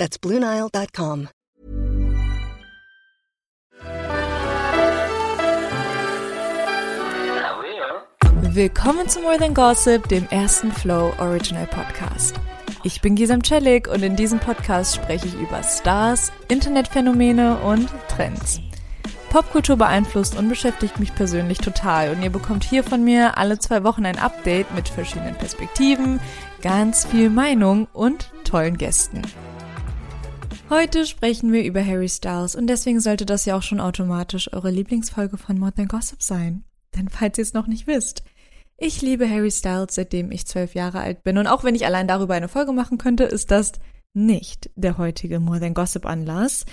That's BlueNile.com. Willkommen zu More Than Gossip, dem ersten Flow Original Podcast. Ich bin Gisam Celik und in diesem Podcast spreche ich über Stars, Internetphänomene und Trends. Popkultur beeinflusst und beschäftigt mich persönlich total und ihr bekommt hier von mir alle zwei Wochen ein Update mit verschiedenen Perspektiven, ganz viel Meinung und tollen Gästen. Heute sprechen wir über Harry Styles und deswegen sollte das ja auch schon automatisch eure Lieblingsfolge von More Than Gossip sein. Denn falls ihr es noch nicht wisst, ich liebe Harry Styles, seitdem ich zwölf Jahre alt bin. Und auch wenn ich allein darüber eine Folge machen könnte, ist das nicht der heutige More Than Gossip Anlass,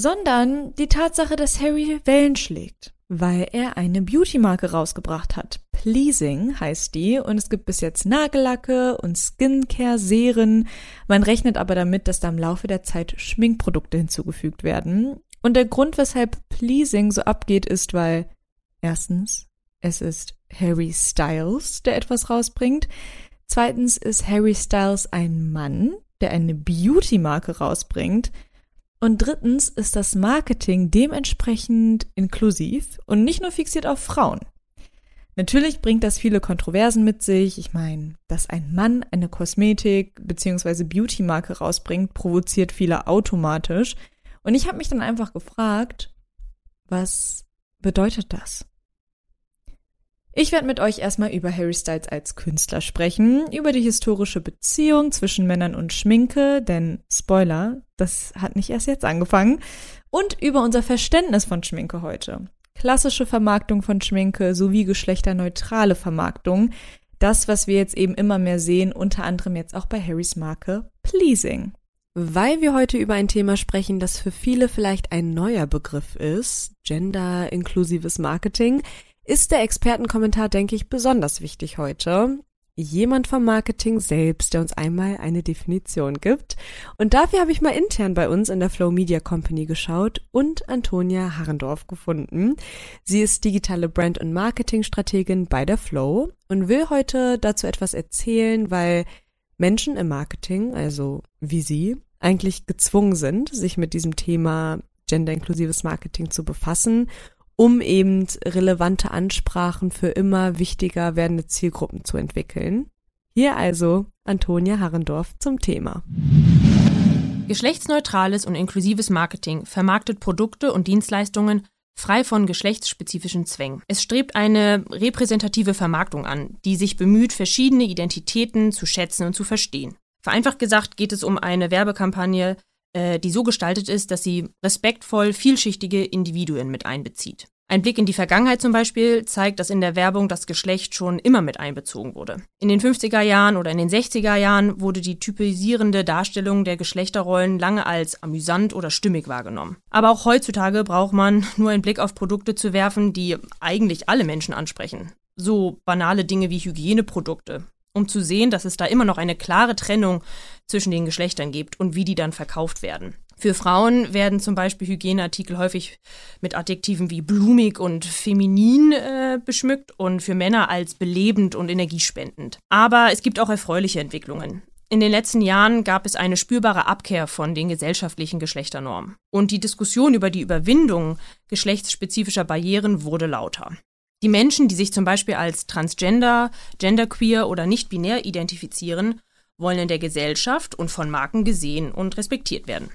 sondern die Tatsache, dass Harry Wellen schlägt, weil er eine Beauty-Marke rausgebracht hat. Pleasing heißt die und es gibt bis jetzt Nagellacke und Skincare-Serien. Man rechnet aber damit, dass da im Laufe der Zeit Schminkprodukte hinzugefügt werden. Und der Grund, weshalb Pleasing so abgeht, ist, weil erstens, es ist Harry Styles, der etwas rausbringt. Zweitens ist Harry Styles ein Mann, der eine Beauty-Marke rausbringt. Und drittens ist das Marketing dementsprechend inklusiv und nicht nur fixiert auf Frauen. Natürlich bringt das viele Kontroversen mit sich. Ich meine, dass ein Mann eine Kosmetik bzw. Beauty-Marke rausbringt, provoziert viele automatisch. Und ich habe mich dann einfach gefragt, was bedeutet das? Ich werde mit euch erstmal über Harry Styles als Künstler sprechen, über die historische Beziehung zwischen Männern und Schminke, denn Spoiler, das hat nicht erst jetzt angefangen, und über unser Verständnis von Schminke heute. Klassische Vermarktung von Schminke sowie geschlechterneutrale Vermarktung, das, was wir jetzt eben immer mehr sehen, unter anderem jetzt auch bei Harrys Marke Pleasing. Weil wir heute über ein Thema sprechen, das für viele vielleicht ein neuer Begriff ist, gender-inklusives Marketing, ist der Expertenkommentar, denke ich, besonders wichtig heute. Jemand vom Marketing selbst, der uns einmal eine Definition gibt. Und dafür habe ich mal intern bei uns in der Flow Media Company geschaut und Antonia Harrendorf gefunden. Sie ist digitale Brand- und Marketingstrategin bei der Flow und will heute dazu etwas erzählen, weil Menschen im Marketing, also wie sie, eigentlich gezwungen sind, sich mit diesem Thema genderinklusives Marketing zu befassen um eben relevante Ansprachen für immer wichtiger werdende Zielgruppen zu entwickeln. Hier also Antonia Harrendorf zum Thema. Geschlechtsneutrales und inklusives Marketing vermarktet Produkte und Dienstleistungen frei von geschlechtsspezifischen Zwängen. Es strebt eine repräsentative Vermarktung an, die sich bemüht, verschiedene Identitäten zu schätzen und zu verstehen. Vereinfacht gesagt geht es um eine Werbekampagne, äh, die so gestaltet ist, dass sie respektvoll vielschichtige Individuen mit einbezieht. Ein Blick in die Vergangenheit zum Beispiel zeigt, dass in der Werbung das Geschlecht schon immer mit einbezogen wurde. In den 50er Jahren oder in den 60er Jahren wurde die typisierende Darstellung der Geschlechterrollen lange als amüsant oder stimmig wahrgenommen. Aber auch heutzutage braucht man nur einen Blick auf Produkte zu werfen, die eigentlich alle Menschen ansprechen. So banale Dinge wie Hygieneprodukte, um zu sehen, dass es da immer noch eine klare Trennung zwischen den Geschlechtern gibt und wie die dann verkauft werden. Für Frauen werden zum Beispiel Hygieneartikel häufig mit Adjektiven wie blumig und feminin äh, beschmückt und für Männer als belebend und energiespendend. Aber es gibt auch erfreuliche Entwicklungen. In den letzten Jahren gab es eine spürbare Abkehr von den gesellschaftlichen Geschlechternormen. Und die Diskussion über die Überwindung geschlechtsspezifischer Barrieren wurde lauter. Die Menschen, die sich zum Beispiel als transgender, genderqueer oder nicht binär identifizieren, wollen in der Gesellschaft und von Marken gesehen und respektiert werden.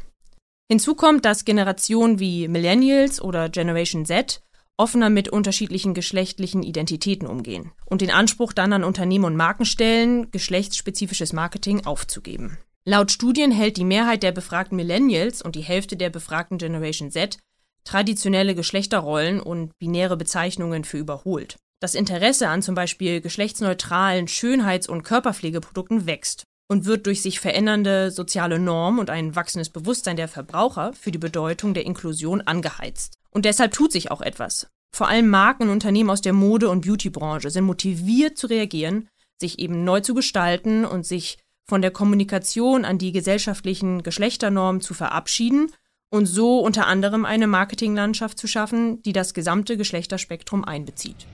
Hinzu kommt, dass Generationen wie Millennials oder Generation Z offener mit unterschiedlichen geschlechtlichen Identitäten umgehen und den Anspruch dann an Unternehmen und Marken stellen, geschlechtsspezifisches Marketing aufzugeben. Laut Studien hält die Mehrheit der befragten Millennials und die Hälfte der befragten Generation Z traditionelle Geschlechterrollen und binäre Bezeichnungen für überholt. Das Interesse an zum Beispiel geschlechtsneutralen Schönheits- und Körperpflegeprodukten wächst. und wird durch sich verändernde soziale Normen und ein wachsendes Bewusstsein der Verbraucher für die Bedeutung der Inklusion angeheizt. Und deshalb tut sich auch etwas. Vor allem Marken und Unternehmen aus der Mode- und Beautybranche sind motiviert zu reagieren, sich eben neu zu gestalten und sich von der Kommunikation an die gesellschaftlichen Geschlechternormen zu verabschieden und so unter anderem eine Marketinglandschaft zu schaffen, die das gesamte Geschlechterspektrum einbezieht.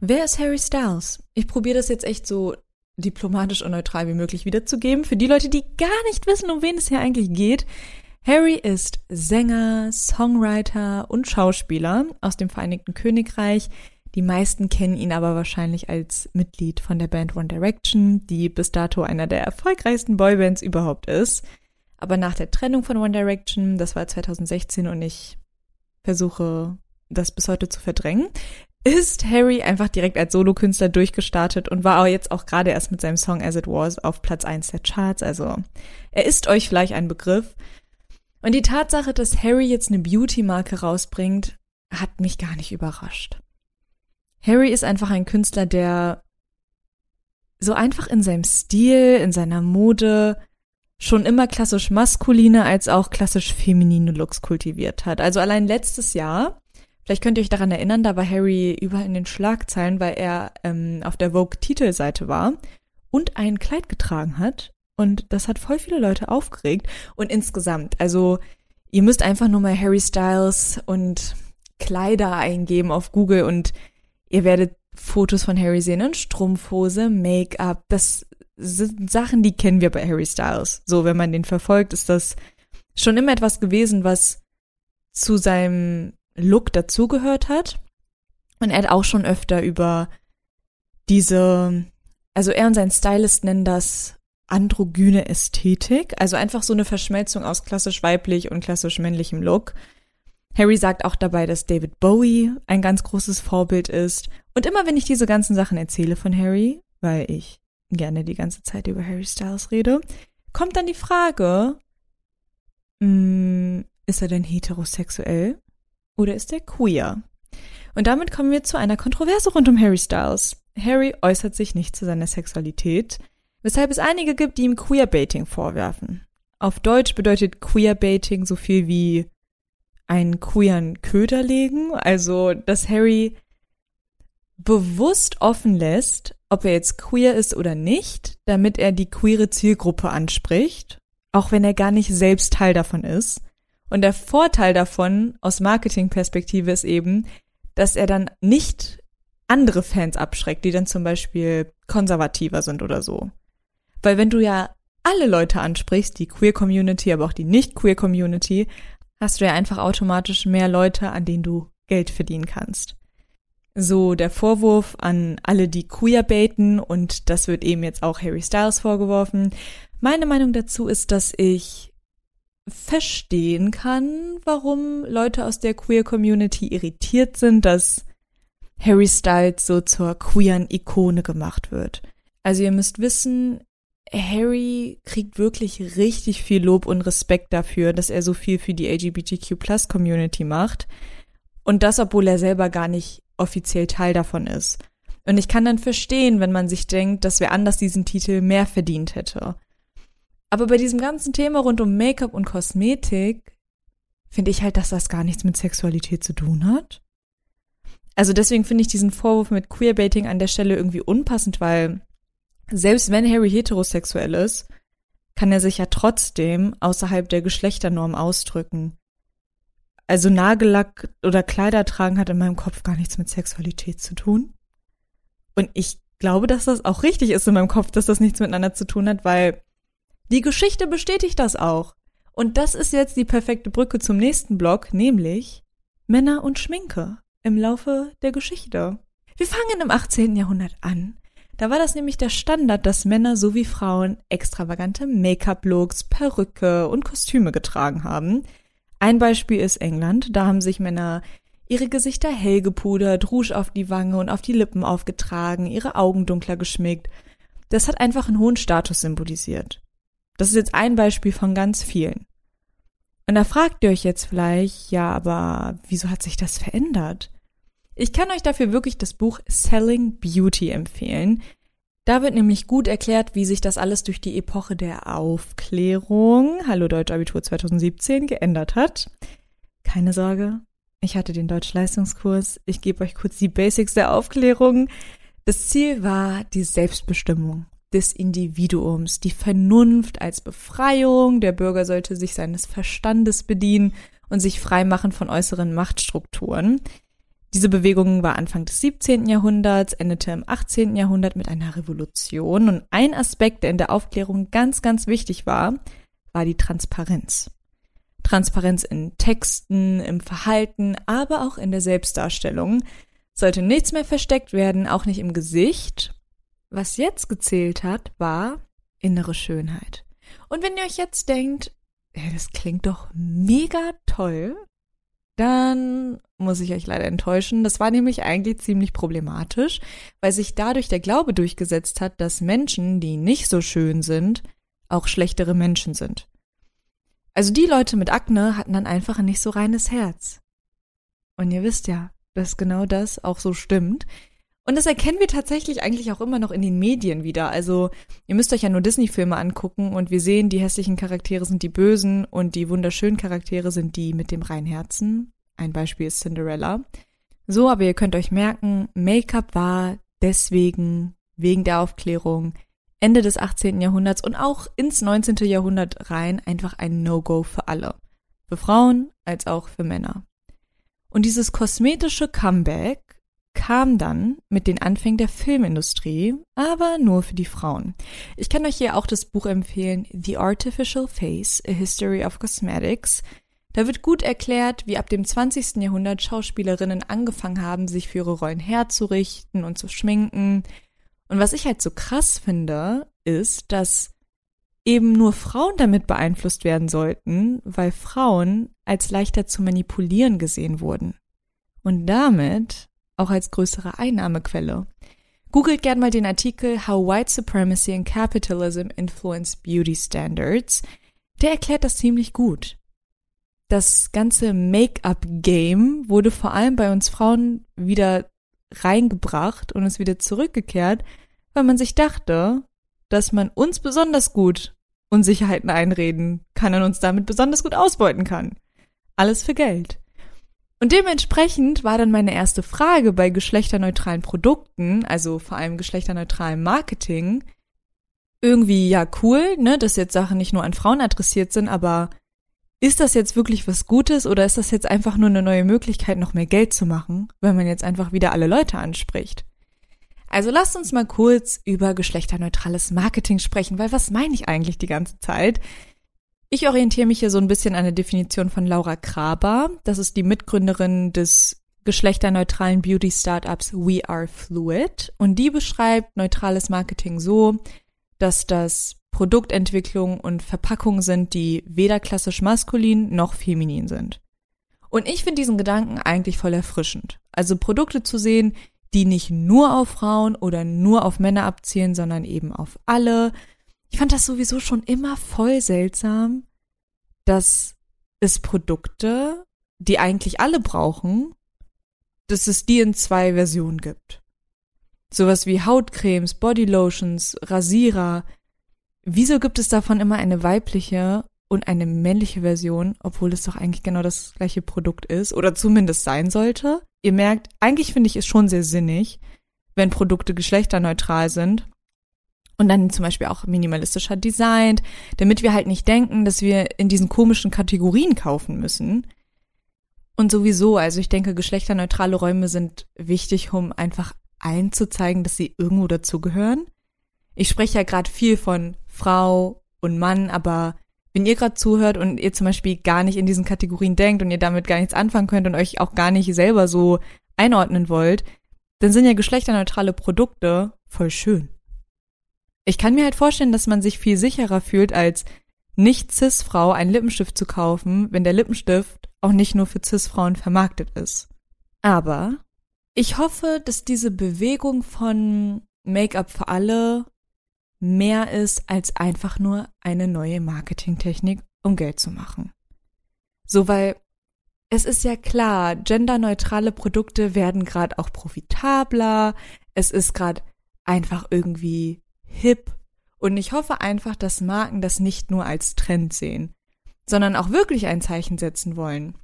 Wer ist Harry Styles? Ich probiere das jetzt echt so diplomatisch und neutral wie möglich wiederzugeben. Für die Leute, die gar nicht wissen, um wen es hier eigentlich geht. Harry ist Sänger, Songwriter und Schauspieler aus dem Vereinigten Königreich. Die meisten kennen ihn aber wahrscheinlich als Mitglied von der Band One Direction, die bis dato einer der erfolgreichsten Boybands überhaupt ist. Aber nach der Trennung von One Direction, das war 2016 und ich versuche das bis heute zu verdrängen, ist Harry einfach direkt als Solokünstler durchgestartet und war auch jetzt auch gerade erst mit seinem Song As It Was auf Platz 1 der Charts. Also er ist euch vielleicht ein Begriff. Und die Tatsache, dass Harry jetzt eine Beauty-Marke rausbringt, hat mich gar nicht überrascht. Harry ist einfach ein Künstler, der so einfach in seinem Stil, in seiner Mode schon immer klassisch maskuline als auch klassisch feminine Looks kultiviert hat. Also allein letztes Jahr Vielleicht könnt ihr euch daran erinnern, da war Harry überall in den Schlagzeilen, weil er ähm, auf der Vogue-Titelseite war und ein Kleid getragen hat. Und das hat voll viele Leute aufgeregt. Und insgesamt, also ihr müsst einfach nur mal Harry Styles und Kleider eingeben auf Google und ihr werdet Fotos von Harry sehen in Strumpfhose, Make-up. Das sind Sachen, die kennen wir bei Harry Styles. So, wenn man den verfolgt, ist das schon immer etwas gewesen, was zu seinem Look dazugehört hat. Und er hat auch schon öfter über diese, also er und sein Stylist nennen das androgyne Ästhetik, also einfach so eine Verschmelzung aus klassisch weiblich und klassisch männlichem Look. Harry sagt auch dabei, dass David Bowie ein ganz großes Vorbild ist. Und immer wenn ich diese ganzen Sachen erzähle von Harry, weil ich gerne die ganze Zeit über Harry Styles rede, kommt dann die Frage, mh, hm, ist er denn heterosexuell? Oder ist er queer? Und damit kommen wir zu einer Kontroverse rund um Harry Styles. Harry äußert sich nicht zu seiner Sexualität, weshalb es einige gibt, die ihm Queerbaiting vorwerfen. Auf Deutsch bedeutet Queerbaiting so viel wie einen queeren Köder legen, also dass Harry bewusst offen lässt, ob er jetzt queer ist oder nicht, damit er die queere Zielgruppe anspricht, auch wenn er gar nicht selbst Teil davon ist. Und der Vorteil davon aus Marketingperspektive ist eben, dass er dann nicht andere Fans abschreckt, die dann zum Beispiel konservativer sind oder so. Weil wenn du ja alle Leute ansprichst, die Queer Community, aber auch die nicht Queer Community, hast du ja einfach automatisch mehr Leute, an denen du Geld verdienen kannst. So der Vorwurf an alle, die queer baiten, und das wird eben jetzt auch Harry Styles vorgeworfen. Meine Meinung dazu ist, dass ich verstehen kann, warum Leute aus der Queer Community irritiert sind, dass Harry Styles so zur queeren Ikone gemacht wird. Also ihr müsst wissen, Harry kriegt wirklich richtig viel Lob und Respekt dafür, dass er so viel für die LGBTQ Plus Community macht. Und das, obwohl er selber gar nicht offiziell Teil davon ist. Und ich kann dann verstehen, wenn man sich denkt, dass wer anders diesen Titel mehr verdient hätte. Aber bei diesem ganzen Thema rund um Make-up und Kosmetik finde ich halt, dass das gar nichts mit Sexualität zu tun hat. Also deswegen finde ich diesen Vorwurf mit Queerbaiting an der Stelle irgendwie unpassend, weil selbst wenn Harry heterosexuell ist, kann er sich ja trotzdem außerhalb der Geschlechternorm ausdrücken. Also Nagellack oder Kleider tragen hat in meinem Kopf gar nichts mit Sexualität zu tun. Und ich glaube, dass das auch richtig ist in meinem Kopf, dass das nichts miteinander zu tun hat, weil die Geschichte bestätigt das auch. Und das ist jetzt die perfekte Brücke zum nächsten Block, nämlich Männer und Schminke im Laufe der Geschichte. Wir fangen im 18. Jahrhundert an. Da war das nämlich der Standard, dass Männer sowie Frauen extravagante Make-up-Looks, Perücke und Kostüme getragen haben. Ein Beispiel ist England. Da haben sich Männer ihre Gesichter hell gepudert, Rouge auf die Wange und auf die Lippen aufgetragen, ihre Augen dunkler geschminkt. Das hat einfach einen hohen Status symbolisiert. Das ist jetzt ein Beispiel von ganz vielen. Und da fragt ihr euch jetzt vielleicht, ja, aber wieso hat sich das verändert? Ich kann euch dafür wirklich das Buch Selling Beauty empfehlen. Da wird nämlich gut erklärt, wie sich das alles durch die Epoche der Aufklärung, Hallo Deutsch Abitur 2017, geändert hat. Keine Sorge, ich hatte den Deutschleistungskurs. Ich gebe euch kurz die Basics der Aufklärung. Das Ziel war die Selbstbestimmung des Individuums, die Vernunft als Befreiung. Der Bürger sollte sich seines Verstandes bedienen und sich freimachen von äußeren Machtstrukturen. Diese Bewegung war Anfang des 17. Jahrhunderts, endete im 18. Jahrhundert mit einer Revolution und ein Aspekt, der in der Aufklärung ganz, ganz wichtig war, war die Transparenz. Transparenz in Texten, im Verhalten, aber auch in der Selbstdarstellung. Sollte nichts mehr versteckt werden, auch nicht im Gesicht. Was jetzt gezählt hat, war innere Schönheit. Und wenn ihr euch jetzt denkt, ja, das klingt doch mega toll, dann muss ich euch leider enttäuschen. Das war nämlich eigentlich ziemlich problematisch, weil sich dadurch der Glaube durchgesetzt hat, dass Menschen, die nicht so schön sind, auch schlechtere Menschen sind. Also die Leute mit Akne hatten dann einfach ein nicht so reines Herz. Und ihr wisst ja, dass genau das auch so stimmt. Und das erkennen wir tatsächlich eigentlich auch immer noch in den Medien wieder. Also ihr müsst euch ja nur Disney-Filme angucken und wir sehen, die hässlichen Charaktere sind die Bösen und die wunderschönen Charaktere sind die mit dem reinen Herzen. Ein Beispiel ist Cinderella. So, aber ihr könnt euch merken, Make-up war deswegen, wegen der Aufklärung, Ende des 18. Jahrhunderts und auch ins 19. Jahrhundert rein einfach ein No-Go für alle. Für Frauen als auch für Männer. Und dieses kosmetische Comeback kam dann mit den Anfängen der Filmindustrie, aber nur für die Frauen. Ich kann euch hier auch das Buch empfehlen, The Artificial Face, A History of Cosmetics. Da wird gut erklärt, wie ab dem 20. Jahrhundert Schauspielerinnen angefangen haben, sich für ihre Rollen herzurichten und zu schminken. Und was ich halt so krass finde, ist, dass eben nur Frauen damit beeinflusst werden sollten, weil Frauen als leichter zu manipulieren gesehen wurden. Und damit auch als größere Einnahmequelle. Googelt gern mal den Artikel How White Supremacy and Capitalism Influence Beauty Standards. Der erklärt das ziemlich gut. Das ganze Make-up-Game wurde vor allem bei uns Frauen wieder reingebracht und ist wieder zurückgekehrt, weil man sich dachte, dass man uns besonders gut Unsicherheiten einreden kann und uns damit besonders gut ausbeuten kann. Alles für Geld. Und dementsprechend war dann meine erste Frage bei geschlechterneutralen Produkten, also vor allem geschlechterneutralem Marketing, irgendwie ja cool, ne, dass jetzt Sachen nicht nur an Frauen adressiert sind, aber ist das jetzt wirklich was Gutes oder ist das jetzt einfach nur eine neue Möglichkeit, noch mehr Geld zu machen, wenn man jetzt einfach wieder alle Leute anspricht? Also lasst uns mal kurz über geschlechterneutrales Marketing sprechen, weil was meine ich eigentlich die ganze Zeit? Ich orientiere mich hier so ein bisschen an der Definition von Laura Kraber. Das ist die Mitgründerin des geschlechterneutralen Beauty-Startups We Are Fluid. Und die beschreibt neutrales Marketing so, dass das Produktentwicklung und Verpackung sind, die weder klassisch maskulin noch feminin sind. Und ich finde diesen Gedanken eigentlich voll erfrischend. Also Produkte zu sehen, die nicht nur auf Frauen oder nur auf Männer abzielen, sondern eben auf alle, ich fand das sowieso schon immer voll seltsam, dass es Produkte, die eigentlich alle brauchen, dass es die in zwei Versionen gibt. Sowas wie Hautcremes, Bodylotions, Rasierer. Wieso gibt es davon immer eine weibliche und eine männliche Version, obwohl es doch eigentlich genau das gleiche Produkt ist oder zumindest sein sollte? Ihr merkt, eigentlich finde ich es schon sehr sinnig, wenn Produkte geschlechterneutral sind und dann zum Beispiel auch minimalistischer designt, damit wir halt nicht denken, dass wir in diesen komischen Kategorien kaufen müssen. Und sowieso, also ich denke, geschlechterneutrale Räume sind wichtig, um einfach allen zu zeigen, dass sie irgendwo dazugehören. Ich spreche ja gerade viel von Frau und Mann, aber wenn ihr gerade zuhört und ihr zum Beispiel gar nicht in diesen Kategorien denkt und ihr damit gar nichts anfangen könnt und euch auch gar nicht selber so einordnen wollt, dann sind ja geschlechterneutrale Produkte voll schön. Ich kann mir halt vorstellen, dass man sich viel sicherer fühlt, als nicht Cis-Frau einen Lippenstift zu kaufen, wenn der Lippenstift auch nicht nur für Cis-Frauen vermarktet ist. Aber ich hoffe, dass diese Bewegung von Make-up für alle mehr ist als einfach nur eine neue Marketingtechnik, um Geld zu machen. So, weil es ist ja klar, genderneutrale Produkte werden gerade auch profitabler, es ist gerade einfach irgendwie hip. Und ich hoffe einfach, dass Marken das nicht nur als Trend sehen, sondern auch wirklich ein Zeichen setzen wollen.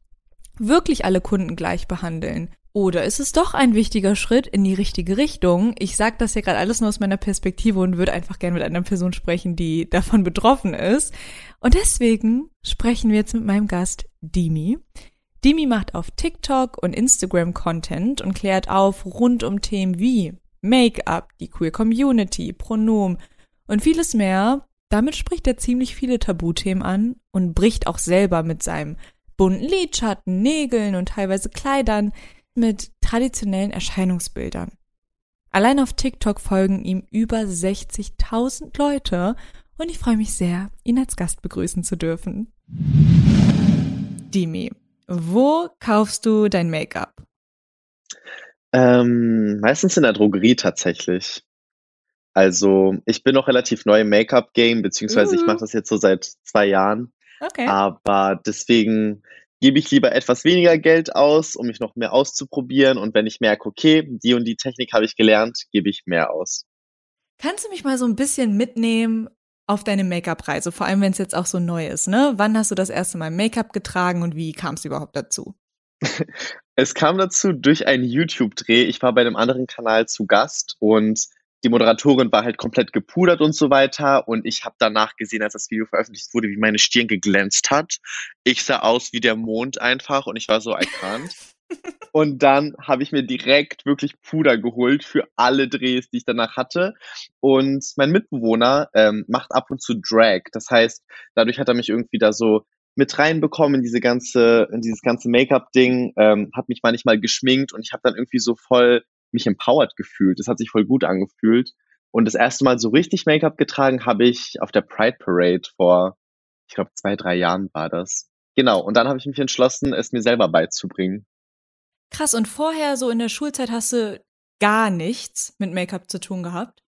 Wirklich alle Kunden gleich behandeln. Oder ist es doch ein wichtiger Schritt in die richtige Richtung? Ich sage das ja gerade alles nur aus meiner Perspektive und würde einfach gerne mit einer Person sprechen, die davon betroffen ist. Und deswegen sprechen wir jetzt mit meinem Gast Dimi. Dimi macht auf TikTok und Instagram Content und klärt auf rund um Themen wie Make-up, die Queer Community, Pronomen und vieles mehr. Damit spricht er ziemlich viele Tabuthemen an und bricht auch selber mit seinem bunten Lidschatten, Nägeln und teilweise Kleidern mit traditionellen Erscheinungsbildern. Allein auf TikTok folgen ihm über 60.000 Leute und ich freue mich sehr, ihn als Gast begrüßen zu dürfen. Dimi, wo kaufst du dein Make-up? Ähm, meistens in der Drogerie tatsächlich. Also ich bin noch relativ neu im Make-up-Game, beziehungsweise uh. ich mache das jetzt so seit zwei Jahren. Okay. Aber deswegen gebe ich lieber etwas weniger Geld aus, um mich noch mehr auszuprobieren. Und wenn ich merke, okay, die und die Technik habe ich gelernt, gebe ich mehr aus. Kannst du mich mal so ein bisschen mitnehmen auf deine Make-up-Reise, vor allem wenn es jetzt auch so neu ist, ne? Wann hast du das erste Mal Make-up getragen und wie kam es überhaupt dazu? es kam dazu durch einen YouTube-Dreh. Ich war bei einem anderen Kanal zu Gast und die Moderatorin war halt komplett gepudert und so weiter. Und ich habe danach gesehen, als das Video veröffentlicht wurde, wie meine Stirn geglänzt hat. Ich sah aus wie der Mond einfach und ich war so erkannt. und dann habe ich mir direkt wirklich Puder geholt für alle Drehs, die ich danach hatte. Und mein Mitbewohner ähm, macht ab und zu Drag. Das heißt, dadurch hat er mich irgendwie da so mit reinbekommen in diese ganze, in dieses ganze Make-up-Ding, ähm, hat mich manchmal geschminkt und ich habe dann irgendwie so voll mich empowered gefühlt. Das hat sich voll gut angefühlt. Und das erste Mal so richtig Make-up getragen habe ich auf der Pride Parade vor, ich glaube, zwei, drei Jahren war das. Genau. Und dann habe ich mich entschlossen, es mir selber beizubringen. Krass. Und vorher, so in der Schulzeit, hast du gar nichts mit Make-up zu tun gehabt?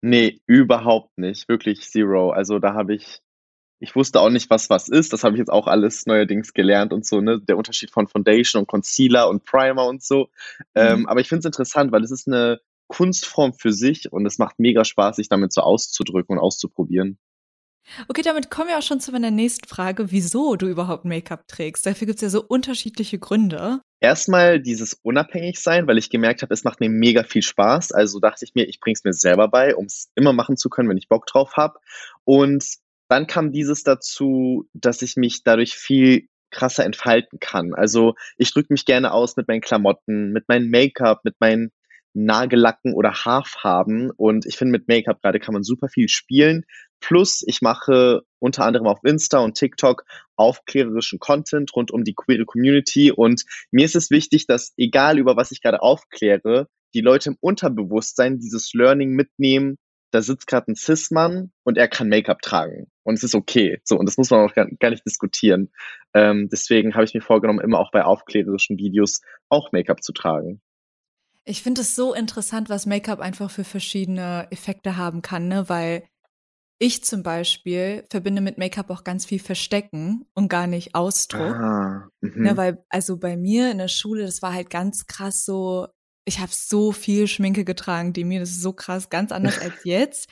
Nee, überhaupt nicht. Wirklich zero. Also da habe ich ich wusste auch nicht, was was ist. Das habe ich jetzt auch alles neuerdings gelernt und so, ne? Der Unterschied von Foundation und Concealer und Primer und so. Ähm, mhm. Ähm, aber ich finde es interessant, weil es ist eine Kunstform für sich und es macht mega Spaß, sich damit so auszudrücken und auszuprobieren. Okay, damit kommen wir auch schon zu meiner nächsten Frage, wieso du überhaupt Make-up trägst. Dafür gibt es ja so unterschiedliche Gründe. Erstmal dieses Unabhängigsein, weil ich gemerkt habe, es macht mir mega viel Spaß. Also dachte ich mir, ich bringe es mir selber bei, um es immer machen zu können, wenn ich Bock drauf habe. Und dann kam dieses dazu, dass ich mich dadurch viel krasser entfalten kann. Also ich drücke mich gerne aus mit meinen Klamotten, mit meinem Make-up, mit meinen Nagellacken oder Haarfarben. Und ich finde, mit Make-up gerade kann man super viel spielen. Plus, ich mache unter anderem auf Insta und TikTok aufklärerischen Content rund um die queere Community. Und mir ist es wichtig, dass egal über was ich gerade aufkläre, die Leute im Unterbewusstsein dieses Learning mitnehmen, da sitzt gerade ein Cis-Mann und er kann Make-up tragen. Und es ist okay. So, und das muss man auch gar, nicht diskutieren. Ähm, deswegen habe ich mir vorgenommen, immer auch bei aufklärerischen Videos auch Make-up zu tragen. Ich finde es so interessant, was Make-up einfach für verschiedene Effekte haben kann, ne? Weil ich zum Beispiel verbinde mit Make-up auch ganz viel Verstecken und gar nicht Ausdruck. Ah, ne, weil, also bei mir in der Schule, das war halt ganz krass so, ich habe so viel Schminke getragen, die mir, das ist so krass, ganz anders als jetzt.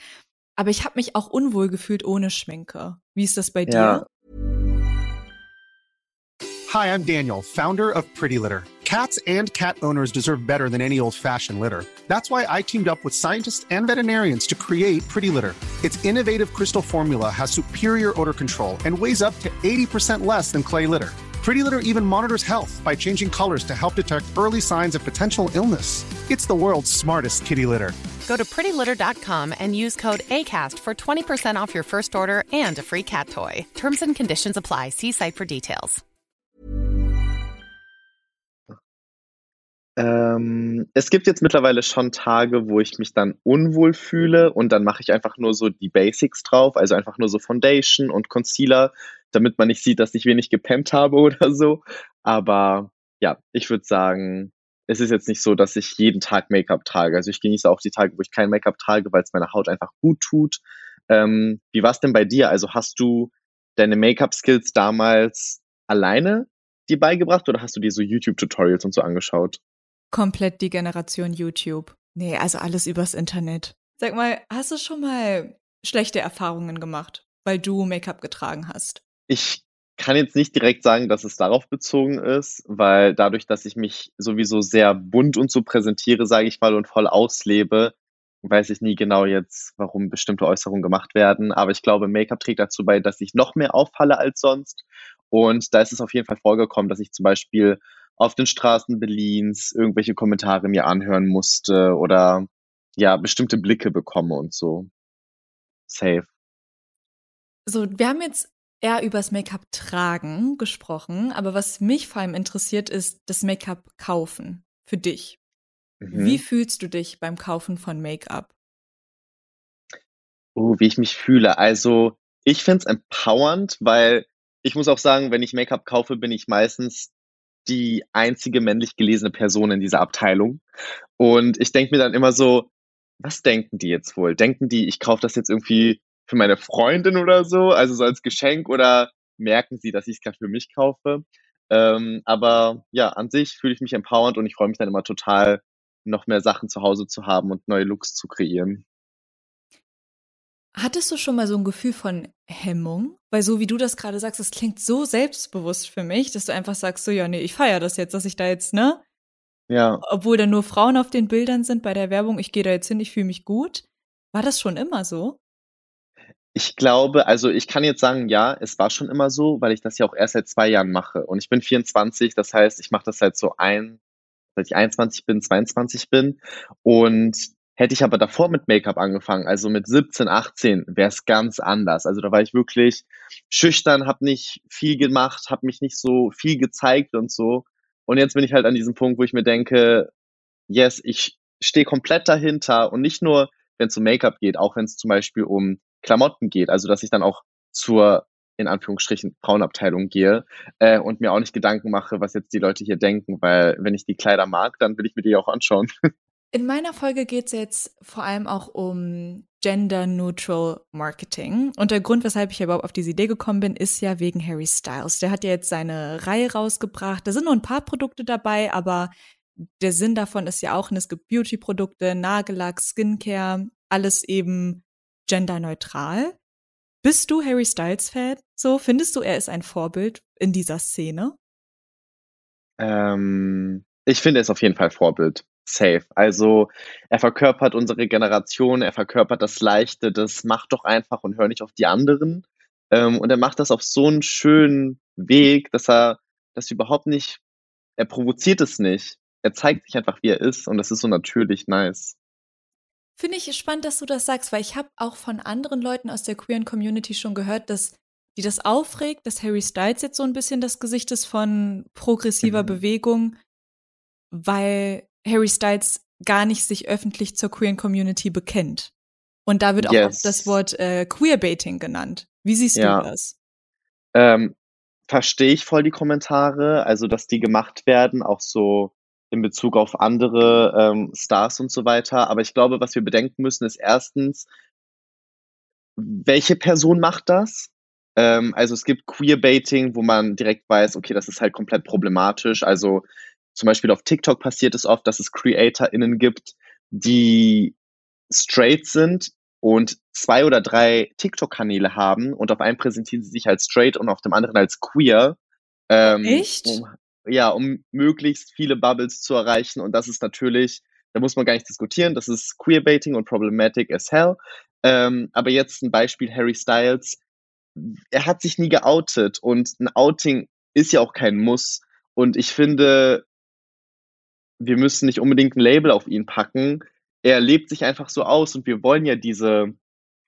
Aber ich habe mich auch unwohl gefühlt ohne Schminke. Wie ist das bei ja. dir? Hi, I'm Daniel, founder of Pretty Litter. Cats and cat owners deserve better than any old-fashioned litter. That's why I teamed up with scientists and veterinarians to create Pretty Litter. Its innovative crystal formula has superior odor control and weighs up to 80% less than clay litter. Pretty Litter even monitors health by changing colors to help detect early signs of potential illness. It's the world's smartest kitty litter. Go to prettylitter.com and use code ACAST for 20% off your first order and a free cat toy. Terms and conditions apply. See site for details. Ähm, es gibt jetzt mittlerweile schon Tage, wo ich mich dann unwohl fühle und dann mache ich einfach nur so die Basics drauf, also einfach nur so Foundation und Concealer damit man nicht sieht, dass ich wenig gepennt habe oder so. Aber ja, ich würde sagen, es ist jetzt nicht so, dass ich jeden Tag Make-up trage. Also ich genieße auch die Tage, wo ich kein Make-up trage, weil es meiner Haut einfach gut tut. Ähm, wie war es denn bei dir? Also hast du deine Make-up-Skills damals alleine dir beigebracht oder hast du dir so YouTube-Tutorials und so angeschaut? Komplett die Generation YouTube. Nee, also alles übers Internet. Sag mal, hast du schon mal schlechte Erfahrungen gemacht, weil du Make-up getragen hast? Ich kann jetzt nicht direkt sagen, dass es darauf bezogen ist, weil dadurch, dass ich mich sowieso sehr bunt und so präsentiere, sage ich mal, und voll auslebe, weiß ich nie genau jetzt, warum bestimmte Äußerungen gemacht werden. Aber ich glaube, Make-up trägt dazu bei, dass ich noch mehr auffalle als sonst. Und da ist es auf jeden Fall vorgekommen, dass ich zum Beispiel auf den Straßen Berlins irgendwelche Kommentare mir anhören musste oder ja, bestimmte Blicke bekomme und so. Safe. So, wir haben jetzt eher übers Make-up tragen gesprochen, aber was mich vor allem interessiert, ist das Make-up kaufen für dich. Mhm. Wie fühlst du dich beim Kaufen von Make-up? Oh, wie ich mich fühle. Also, ich finde es empowernd, weil ich muss auch sagen, wenn ich Make-up kaufe, bin ich meistens die einzige männlich gelesene Person in dieser Abteilung. Und ich denke mir dann immer so, was denken die jetzt wohl? Denken die, ich kaufe das jetzt irgendwie für meine Freundin oder so, also so als Geschenk oder merken sie, dass ich es gerade für mich kaufe? Ähm, aber ja, an sich fühle ich mich empowernd und ich freue mich dann immer total, noch mehr Sachen zu Hause zu haben und neue Looks zu kreieren. Hattest du schon mal so ein Gefühl von Hemmung? Weil so wie du das gerade sagst, das klingt so selbstbewusst für mich, dass du einfach sagst, so ja, nee, ich feiere das jetzt, dass ich da jetzt, ne? Ja. Obwohl da nur Frauen auf den Bildern sind bei der Werbung, ich gehe da jetzt hin, ich fühle mich gut. War das schon immer so? Ich glaube, also ich kann jetzt sagen, ja, es war schon immer so, weil ich das ja auch erst seit zwei Jahren mache. Und ich bin 24, das heißt, ich mache das seit so ein, seit ich 21 bin, 22 bin. Und hätte ich aber davor mit Make-up angefangen, also mit 17, 18, wäre es ganz anders. Also da war ich wirklich schüchtern, habe nicht viel gemacht, habe mich nicht so viel gezeigt und so. Und jetzt bin ich halt an diesem Punkt, wo ich mir denke, yes, ich stehe komplett dahinter und nicht nur, wenn es um Make-up geht, auch wenn es zum Beispiel um Klamotten geht, also dass ich dann auch zur in Anführungsstrichen Frauenabteilung gehe äh, und mir auch nicht Gedanken mache, was jetzt die Leute hier denken, weil wenn ich die Kleider mag, dann will ich mir die auch anschauen. In meiner Folge geht es jetzt vor allem auch um Gender Neutral Marketing. Und der Grund, weshalb ich überhaupt auf diese Idee gekommen bin, ist ja wegen Harry Styles. Der hat ja jetzt seine Reihe rausgebracht. Da sind nur ein paar Produkte dabei, aber der Sinn davon ist ja auch, es gibt Beauty-Produkte, Nagellack, Skincare, alles eben genderneutral. Bist du Harry Styles-Fan? So, findest du, er ist ein Vorbild in dieser Szene? Ähm, ich finde, er ist auf jeden Fall Vorbild. Safe. Also er verkörpert unsere Generation, er verkörpert das Leichte, das macht doch einfach und hör nicht auf die anderen. Ähm, und er macht das auf so einen schönen Weg, dass er das überhaupt nicht, er provoziert es nicht. Er zeigt sich einfach, wie er ist und das ist so natürlich nice. Finde ich spannend, dass du das sagst, weil ich habe auch von anderen Leuten aus der queeren Community schon gehört, dass die das aufregt, dass Harry Styles jetzt so ein bisschen das Gesicht ist von progressiver mhm. Bewegung, weil Harry Styles gar nicht sich öffentlich zur queeren Community bekennt. Und da wird auch yes. das Wort äh, Queerbaiting genannt. Wie siehst ja. du das? Ähm, Verstehe ich voll die Kommentare, also dass die gemacht werden, auch so in Bezug auf andere ähm, Stars und so weiter. Aber ich glaube, was wir bedenken müssen, ist erstens, welche Person macht das? Ähm, also es gibt Queerbaiting, wo man direkt weiß, okay, das ist halt komplett problematisch. Also zum Beispiel auf TikTok passiert es oft, dass es CreatorInnen gibt, die straight sind und zwei oder drei TikTok-Kanäle haben und auf einem präsentieren sie sich als straight und auf dem anderen als queer. Ähm, Echt? Um, ja, um möglichst viele Bubbles zu erreichen. Und das ist natürlich, da muss man gar nicht diskutieren, das ist Queerbaiting und problematic as hell. Ähm, aber jetzt ein Beispiel Harry Styles. Er hat sich nie geoutet und ein Outing ist ja auch kein Muss. Und ich finde, wir müssen nicht unbedingt ein Label auf ihn packen. Er lebt sich einfach so aus und wir wollen ja diese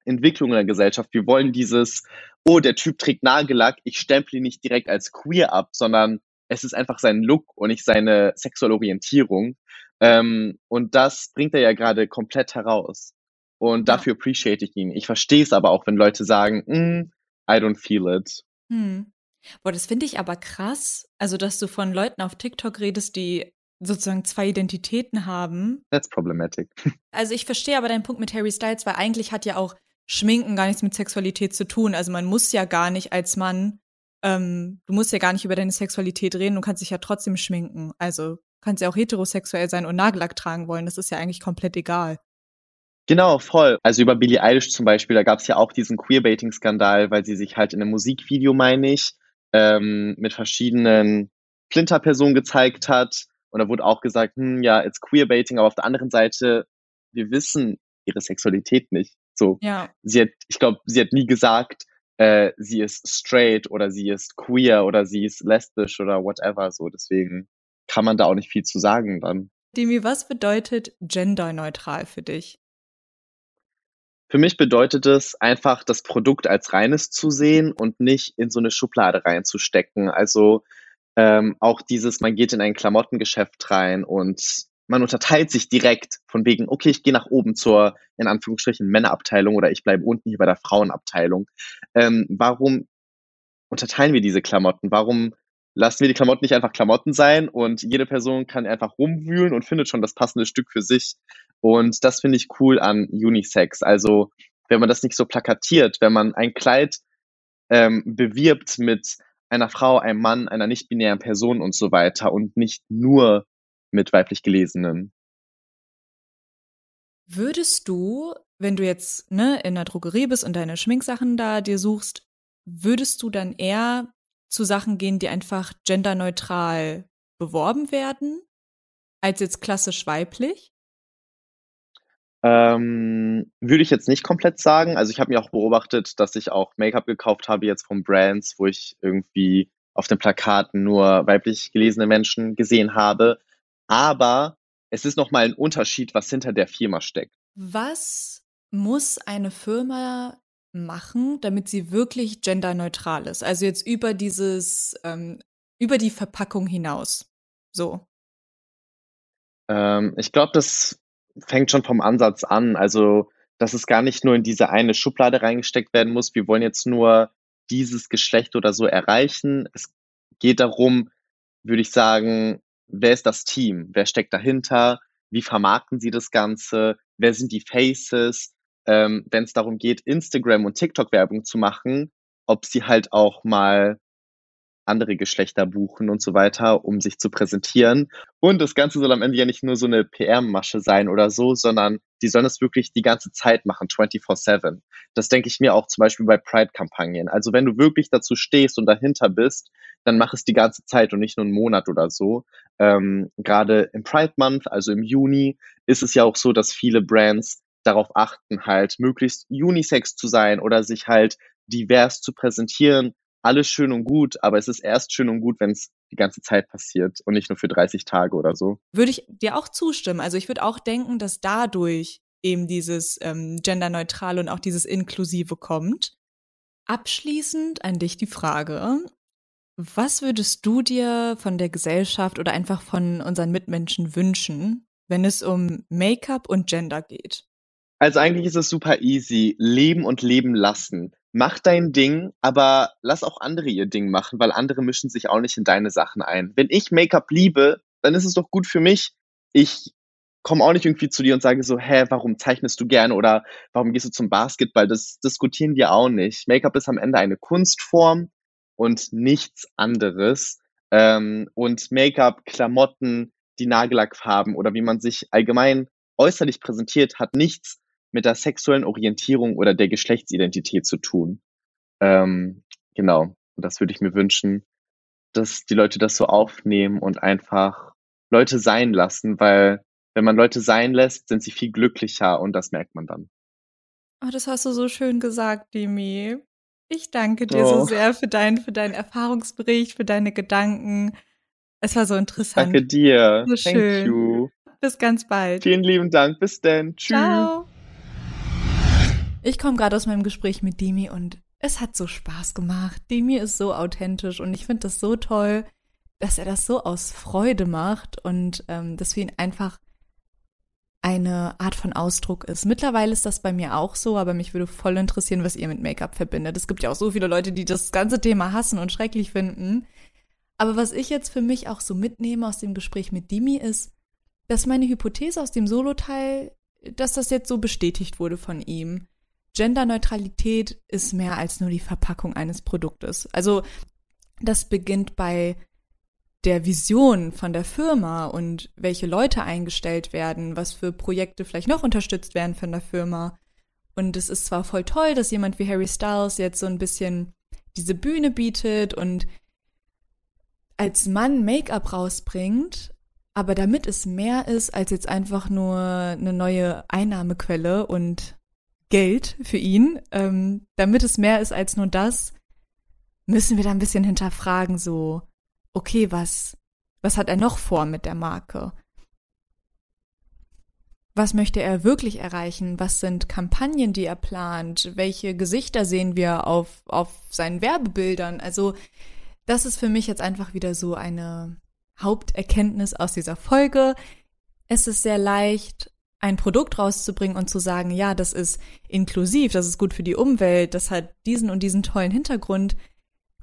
Entwicklung in der Gesellschaft. Wir wollen dieses, oh, der Typ trägt Nagellack, ich stemple ihn nicht direkt als queer ab, sondern es ist einfach sein Look und nicht seine sexuelle Orientierung. Ähm, und das bringt er ja gerade komplett heraus. Und ja. dafür appreciate ich ihn. Ich verstehe es aber auch, wenn Leute sagen, mm, I don't feel it. Hm. Boah, das finde ich aber krass. Also, dass du von Leuten auf TikTok redest, die sozusagen zwei Identitäten haben. That's problematic. Also ich verstehe aber deinen Punkt mit Harry Styles, weil eigentlich hat ja auch Schminken gar nichts mit Sexualität zu tun. Also man muss ja gar nicht als Mann, ähm, du musst ja gar nicht über deine Sexualität reden, du kannst dich ja trotzdem schminken. Also kannst ja auch heterosexuell sein und Nagellack tragen wollen, das ist ja eigentlich komplett egal. Genau, voll. Also über Billie Eilish zum Beispiel, da gab es ja auch diesen Queerbaiting-Skandal, weil sie sich halt in einem Musikvideo, meine ich, ähm, mit verschiedenen Flinterpersonen gezeigt hat. Und da wurde auch gesagt, hm, ja, it's Queerbaiting, aber auf der anderen Seite, wir wissen ihre Sexualität nicht. So, Ja. sie hat, ich glaube, sie hat nie gesagt, äh, sie ist straight oder sie ist queer oder sie ist lesbisch oder whatever. So, deswegen kann man da auch nicht viel zu sagen dann. Demi, was bedeutet genderneutral für dich? Für mich bedeutet es einfach, das Produkt als reines zu sehen und nicht in so eine Schublade reinzustecken. Also ähm, auch dieses, man geht in ein Klamottengeschäft rein und man unterteilt sich direkt von wegen, okay, ich gehe nach oben zur, in Anführungsstrichen, Männerabteilung oder ich bleibe unten hier bei der Frauenabteilung. Ähm, warum unterteilen wir diese Klamotten? Warum lassen wir die Klamotten nicht einfach Klamotten sein und jede Person kann einfach rumwühlen und findet schon das passende Stück für sich? Und das finde ich cool an Unisex. Also, wenn man das nicht so plakatiert, wenn man ein Kleid ähm, bewirbt mit einer Frau, einem Mann, einer nicht-binären Person und so weiter und nicht nur mit weiblich Gelesenen. Würdest du, wenn du jetzt ne, in der Drogerie bist und deine Schminksachen da dir suchst, würdest du dann eher zu Sachen gehen, die einfach genderneutral beworben werden, als jetzt klassisch weiblich? Ähm, würde ich jetzt nicht komplett sagen. Also ich habe mir auch beobachtet, dass ich auch Make-up gekauft habe jetzt von Brands, wo ich irgendwie auf den Plakaten nur weiblich gelesene Menschen gesehen habe. Aber es ist nochmal ein Unterschied, was hinter der Firma steckt. Was muss eine Firma machen, damit sie wirklich genderneutral ist? Also jetzt über dieses, ähm, über die Verpackung hinaus. So. Ähm, ich glaube, das fängt schon vom Ansatz an. Also, dass es gar nicht nur in diese eine Schublade reingesteckt werden muss. Wir wollen jetzt nur dieses Geschlecht oder so erreichen. Es geht darum, würde ich sagen, wer ist das Team? Wer steckt dahinter? Wie vermarkten sie das Ganze? Wer sind die Faces? Ähm, Wenn es darum geht, Instagram und TikTok-Werbung zu machen, ob sie halt auch mal andere Geschlechter buchen und so weiter, um sich zu präsentieren. Und das Ganze soll am Ende ja nicht nur so eine PR-Masche sein oder so, sondern die sollen es wirklich die ganze Zeit machen, 24-7. Das denke ich mir auch zum Beispiel bei Pride-Kampagnen. Also wenn du wirklich dazu stehst und dahinter bist, dann mach es die ganze Zeit und nicht nur einen Monat oder so. Ähm, Gerade im Pride Month, also im Juni, ist es ja auch so, dass viele Brands darauf achten, halt möglichst unisex zu sein oder sich halt divers zu präsentieren alles schön und gut, aber es ist erst schön und gut, wenn es die ganze Zeit passiert und nicht nur für 30 Tage oder so. Würde ich dir auch zustimmen. Also ich würde auch denken, dass dadurch eben dieses ähm, genderneutrale und auch dieses inklusive kommt. Abschließend an dich die Frage, was würdest du dir von der Gesellschaft oder einfach von unseren Mitmenschen wünschen, wenn es um Make-up und Gender geht? Also eigentlich ist es super easy. Leben und leben lassen. Mach dein Ding, aber lass auch andere ihr Ding machen, weil andere mischen sich auch nicht in deine Sachen ein. Wenn ich Make-up liebe, dann ist es doch gut für mich. Ich komme auch nicht irgendwie zu dir und sage so, hä, warum zeichnest du gerne oder warum gehst du zum Basketball? Das diskutieren wir auch nicht. Make-up ist am Ende eine Kunstform und nichts anderes. Ähm, und Make-up, Klamotten, die Nagellackfarben oder wie man sich allgemein äußerlich präsentiert, hat nichts mit der sexuellen Orientierung oder der Geschlechtsidentität zu tun. Ähm, genau. Und das würde ich mir wünschen, dass die Leute das so aufnehmen und einfach Leute sein lassen, weil wenn man Leute sein lässt, sind sie viel glücklicher und das merkt man dann. Oh, das hast du so schön gesagt, Demi. Ich danke dir Oh. so sehr für, dein, für deinen Erfahrungsbericht, für deine Gedanken. Es war so interessant. Danke dir. So schön. you. Bis ganz bald. Vielen lieben Dank. Bis dann. Tschüss. Ciao. Ich komme gerade aus meinem Gespräch mit Demi und es hat so Spaß gemacht. Demi ist so authentisch und ich finde das so toll, dass er das so aus Freude macht und ähm, dass für ihn einfach eine Art von Ausdruck ist. Mittlerweile ist das bei mir auch so, aber mich würde voll interessieren, was ihr mit Make-up verbindet. Es gibt ja auch so viele Leute, die das ganze Thema hassen und schrecklich finden. Aber was ich jetzt für mich auch so mitnehme aus dem Gespräch mit Dimi ist, dass meine Hypothese aus dem Solo-Teil, dass das jetzt so bestätigt wurde von ihm. Genderneutralität ist mehr als nur die Verpackung eines Produktes. Also das beginnt bei der Vision von der Firma und welche Leute eingestellt werden, was für Projekte vielleicht noch unterstützt werden von der Firma. Und es ist zwar voll toll, dass jemand wie Harry Styles jetzt so ein bisschen diese Bühne bietet und als Mann Make-up rausbringt, aber damit es mehr ist als jetzt einfach nur eine neue Einnahmequelle und Geld für ihn, ähm, damit es mehr ist als nur das, müssen wir da ein bisschen hinterfragen, so, okay, was, was hat er noch vor mit der Marke? Was möchte er wirklich erreichen? Was sind Kampagnen, die er plant? Welche Gesichter sehen wir auf, auf seinen Werbebildern? Also, das ist für mich jetzt einfach wieder so eine Haupterkenntnis aus dieser Folge. Es ist sehr leicht, ein Produkt rauszubringen und zu sagen, ja, das ist inklusiv, das ist gut für die Umwelt, das hat diesen und diesen tollen Hintergrund.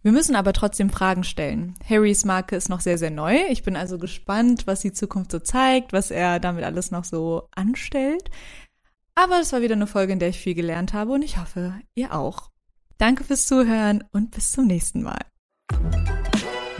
Wir müssen aber trotzdem Fragen stellen. Harrys Marke ist noch sehr, sehr neu. Ich bin also gespannt, was die Zukunft so zeigt, was er damit alles noch so anstellt. Aber es war wieder eine Folge, in der ich viel gelernt habe und ich hoffe, ihr auch. Danke fürs Zuhören und bis zum nächsten Mal.